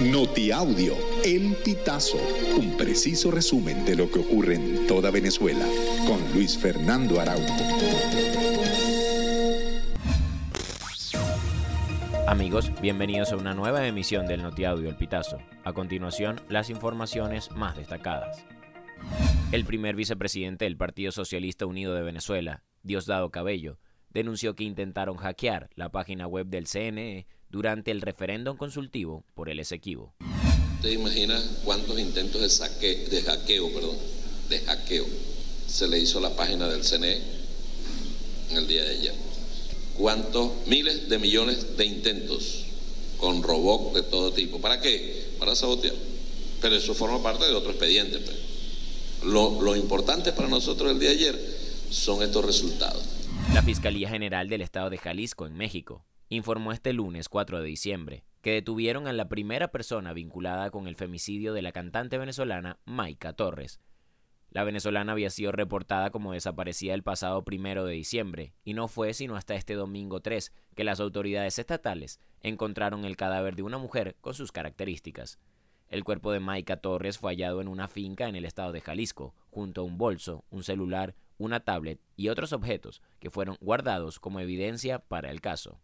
Notiaudio, El Pitazo, un preciso resumen de lo que ocurre en toda Venezuela, con Luis Fernando Araújo. Amigos, bienvenidos a una nueva emisión del Notiaudio El Pitazo. A continuación, las informaciones más destacadas. El primer vicepresidente del Partido Socialista Unido de Venezuela, Diosdado Cabello, denunció que intentaron hackear la página web del CNE durante el referéndum consultivo por el Esequibo. ¿Usted imagina cuántos intentos de, saque, de hackeo, perdón, de hackeo se le hizo a la página del CNE el día de ayer? ¿Cuántos miles de millones de intentos con robots de todo tipo? ¿Para qué? Para sabotear. Pero eso forma parte de otro expediente. Pues. Lo importante para nosotros el día de ayer son estos resultados. La Fiscalía General del Estado de Jalisco, en México, informó este lunes 4 de diciembre que detuvieron a la primera persona vinculada con el femicidio de la cantante venezolana Maika Torres. La venezolana había sido reportada como desaparecida el pasado primero de diciembre, y no fue sino hasta este domingo 3 que las autoridades estatales encontraron el cadáver de una mujer con sus características. El cuerpo de Maika Torres fue hallado en una finca en el estado de Jalisco, junto a un bolso, un celular, una tablet y otros objetos que fueron guardados como evidencia para el caso.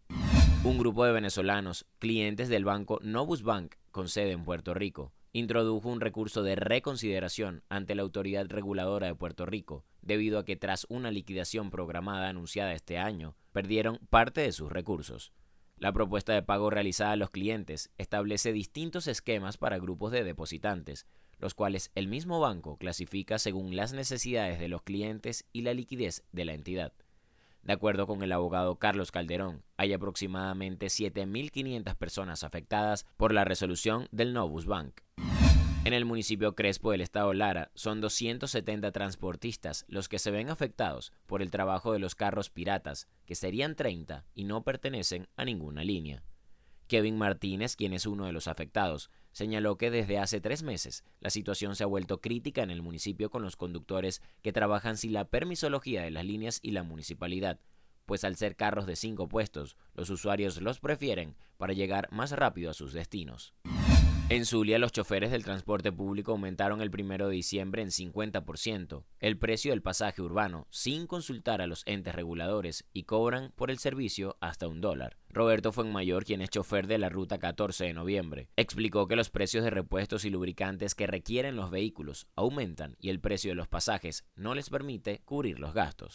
Un grupo de venezolanos, clientes del banco Novus Bank, con sede en Puerto Rico, introdujo un recurso de reconsideración ante la Autoridad Reguladora de Puerto Rico, debido a que tras una liquidación programada anunciada este año, perdieron parte de sus recursos. La propuesta de pago realizada a los clientes establece distintos esquemas para grupos de depositantes, los cuales el mismo banco clasifica según las necesidades de los clientes y la liquidez de la entidad. De acuerdo con el abogado Carlos Calderón, hay aproximadamente 7.500 personas afectadas por la resolución del Novus Bank. En el municipio Crespo del estado Lara son 270 transportistas los que se ven afectados por el trabajo de los carros piratas, que serían 30 y no pertenecen a ninguna línea. Kevin Martínez, quien es uno de los afectados, señaló que desde hace tres meses la situación se ha vuelto crítica en el municipio con los conductores que trabajan sin la permisología de las líneas y la municipalidad, pues al ser carros de cinco puestos, los usuarios los prefieren para llegar más rápido a sus destinos. En Zulia, los choferes del transporte público aumentaron el primero de diciembre en 50% el precio del pasaje urbano sin consultar a los entes reguladores y cobran por el servicio hasta un dólar. Roberto Fuenmayor, quien es chofer de la ruta 14 de noviembre, explicó que los precios de repuestos y lubricantes que requieren los vehículos aumentan y el precio de los pasajes no les permite cubrir los gastos.